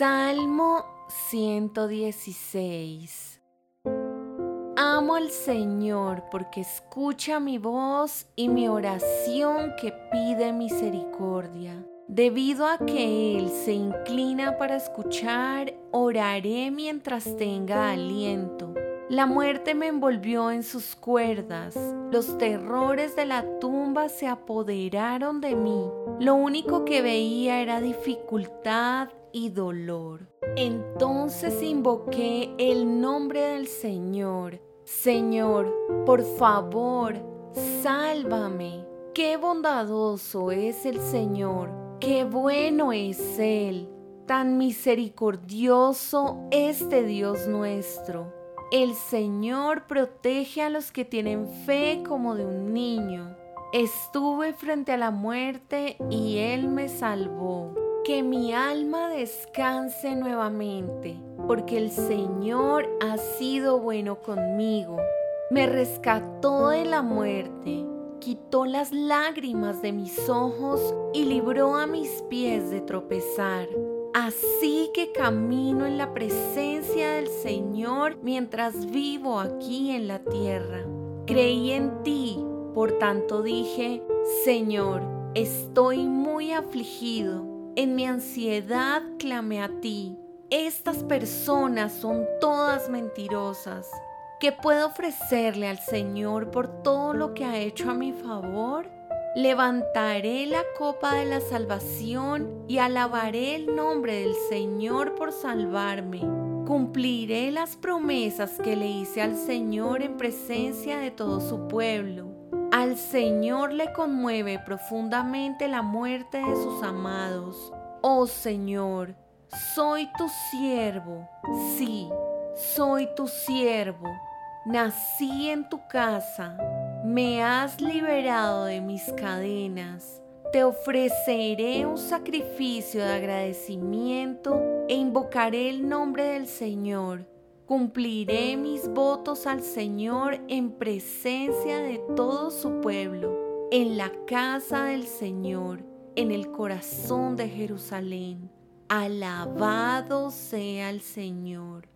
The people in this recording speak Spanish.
Salmo 116 Amo al Señor porque escucha mi voz y mi oración que pide misericordia. Debido a que Él se inclina para escuchar, oraré mientras tenga aliento. La muerte me envolvió en sus cuerdas, los terrores de la tumba se apoderaron de mí. Lo único que veía era dificultad y dolor. Entonces invoqué el nombre del Señor. Señor, por favor, sálvame. Qué bondadoso es el Señor, qué bueno es Él. Tan misericordioso este Dios nuestro. El Señor protege a los que tienen fe como de un niño. Estuve frente a la muerte y Él me salvó. Que mi alma descanse nuevamente, porque el Señor ha sido bueno conmigo. Me rescató de la muerte, quitó las lágrimas de mis ojos y libró a mis pies de tropezar. Así que camino en la presencia del Señor mientras vivo aquí en la tierra. Creí en ti, por tanto dije, Señor, estoy muy afligido. En mi ansiedad clamé a ti. Estas personas son todas mentirosas. ¿Qué puedo ofrecerle al Señor por todo lo que ha hecho a mi favor? Levantaré la copa de la salvación y alabaré el nombre del Señor por salvarme. Cumpliré las promesas que le hice al Señor en presencia de todo su pueblo. Al Señor le conmueve profundamente la muerte de sus amados. Oh Señor, soy tu siervo. Sí, soy tu siervo. Nací en tu casa me has liberado de mis cadenas. Te ofreceré un sacrificio de agradecimiento e invocaré el nombre del Señor. Cumpliré mis votos al Señor en presencia de todo su pueblo, en la casa del Señor, en el corazón de Jerusalén. Alabado sea el Señor.